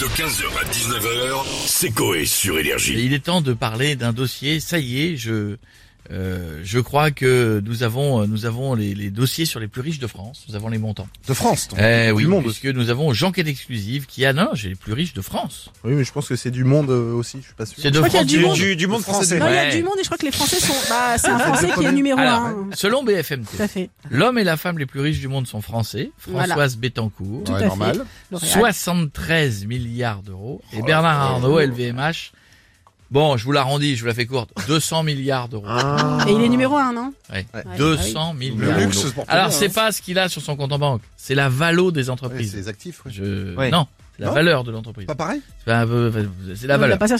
De 15h à 19h, c'est Coé sur Énergie. il est temps de parler d'un dossier. Ça y est, je euh, je crois que nous avons nous avons les, les dossiers sur les plus riches de France. Nous avons les montants. De France. donc. Eh du oui, monde. puisque nous avons Jean-Quête exclusive qui a non, j'ai les plus riches de France. Oui, mais je pense que c'est du monde euh, aussi, je suis pas sûr. C'est de crois qu'il y a France. du monde. du, du monde français. Non, il y a du monde et je crois que les Français sont. Bah, c'est un Français qui est numéro Alors, un. selon BFM Tout à fait. l'homme et la femme les plus riches du monde sont français. Voilà. Françoise Bettencourt, Tout Ouais, à normal. fait. L'Oréal. 73 milliards d'euros. Et Bernard Arnault, LVMH, bon, je vous l'arrondis, je vous la fais courte, 200 milliards d'euros. Ah. Et il est numéro un, non Ouais. Ouais, 200 milliards. Le luxe d'euros. se porte Alors c'est hein. pas ce qu'il a sur son compte en banque, c'est la valo des Ouais, entreprises. c'est les actifs. Je... Ouais. Non, la Non valeur de l'entreprise. Pas pareil C'est un peu- c'est la valeur. pas sur.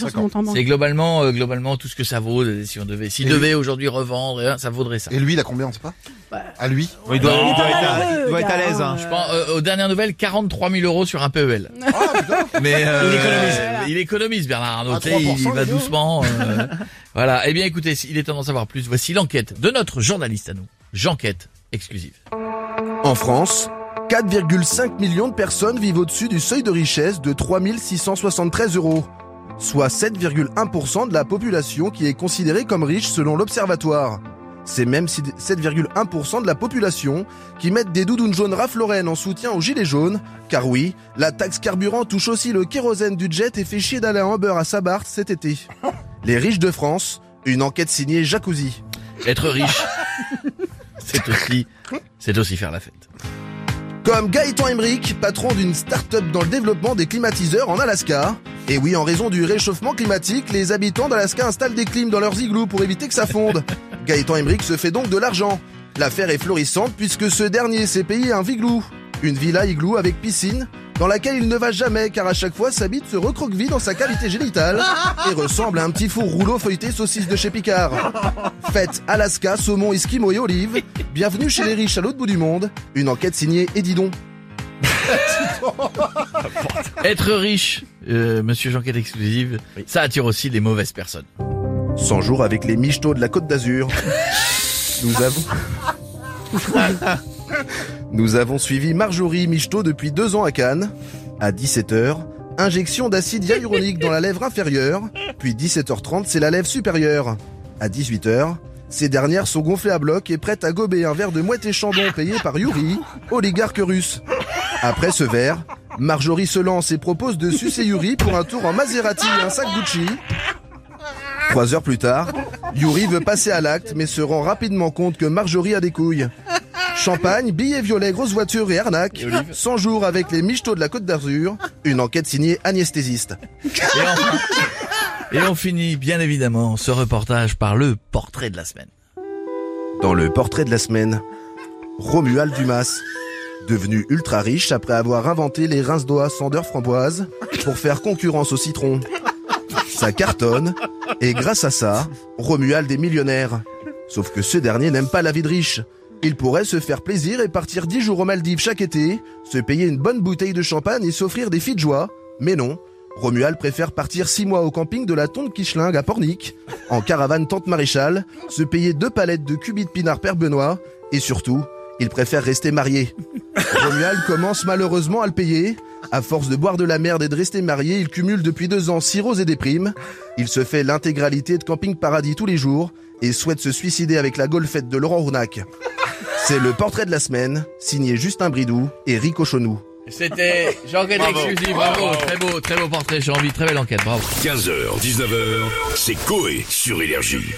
C'est globalement, euh, globalement tout ce que ça vaut. euh, Si on devait, s'il devait aujourd'hui revendre, euh, ça vaudrait ça. Et lui, il a combien, on sait pas Bah. À lui il doit, Non, il doit il est être, à, malheureux, il doit être à gars, l'aise. Hein. Je pense, euh, aux dernières nouvelles, 43 000 euros sur un PEL. Ah, putain Mais euh, Il économise. euh, Il économise Bernard Arnault. Il, 3%, va doucement. euh, voilà. Eh bien, écoutez, il est temps d'en savoir plus. Voici l'enquête de notre journaliste à nous, Jeanquête exclusive. En France, 4,5 millions de personnes vivent au-dessus du seuil de richesse de 3673 euros, soit 7,1% de la population qui est considérée comme riche selon l'Observatoire. C'est même si- 7,1% de la population qui mettent des doudounes jaunes Ralph Lauren en soutien aux gilets jaunes, car oui, la taxe carburant touche aussi le kérosène du jet et fait chier d'aller à Humber à Sabarth cet été. Les riches de France, une enquête signée Jacuzzi. Être riche, c'est aussi, c'est aussi faire la fête. Comme Gaëtan Emmerich, patron d'une start-up dans le développement des climatiseurs en Alaska. Et oui, en raison du réchauffement climatique, les habitants d'Alaska installent des clims dans leurs igloos pour éviter que ça fonde. Gaëtan Emmerich se fait donc de l'argent. L'affaire est florissante puisque ce dernier s'est payé un viglou. Une villa igloo avec piscine, dans laquelle il ne va jamais car à chaque fois sa bite se recroqueville dans sa cavité génitale et ressemble à un petit four rouleau feuilleté saucisse de chez Picard. Fête Alaska, saumon, esquimau et olive. Bienvenue chez les riches à l'autre bout du monde. Une enquête signée Edidon. Être riche, euh, Monsieur Jeanquette exclusive, ça attire aussi les mauvaises personnes. 100 jours avec les michetots de la Côte d'Azur. Nous avons... Nous avons suivi Marjorie Michetot depuis deux ans à Cannes. À 17h, injection d'acide hyaluronique dans la lèvre inférieure. Puis 17h30, c'est la lèvre supérieure. À 18h, ces dernières sont gonflées à bloc et prêtes à gober un verre de mouette et chandon payé par Yuri, oligarque russe. Après ce verre, Marjorie se lance et propose de sucer Yuri pour un tour en Maserati et un sac Gucci. Trois heures plus tard, Yuri veut passer à l'acte mais se rend rapidement compte que Marjorie a des couilles. Champagne, billets violets, grosse voiture et arnaque. 100 jours avec les michetots de la Côte d'Azur. Une enquête signée anesthésiste. Et on finit bien évidemment ce reportage par le portrait de la semaine. Dans le portrait de la semaine, Romuald Dumas, devenu ultra riche après avoir inventé les rince-doigts Sandeur framboise pour faire concurrence au citron. Ça cartonne, et grâce à ça, Romuald est millionnaire. Sauf que ce dernier n'aime pas la vie de riche. Il pourrait se faire plaisir et partir 10 jours aux Maldives chaque été, se payer une bonne bouteille de champagne et s'offrir des filles de joie. Mais non, Romuald préfère partir 6 mois au camping de la Tonde Quichelingue à Pornic, en caravane Tante Maréchal, se payer deux palettes de cubis de pinard Père Benoît, et surtout, il préfère rester marié. Romuald commence malheureusement à le payer. À force de boire de la merde et de rester marié, il cumule depuis deux ans cirrhose et déprime. Il se fait l'intégralité de Camping Paradis tous les jours et souhaite se suicider avec la golfette de Laurent Rournac. C'est le portrait de la semaine, signé Justin Bridou et Rico Chonou. C'était Jeanquette exclusive, bravo, très beau, très beau portrait, j'ai envie, très belle enquête, bravo. 15h, 19h, c'est Coé sur Énergie.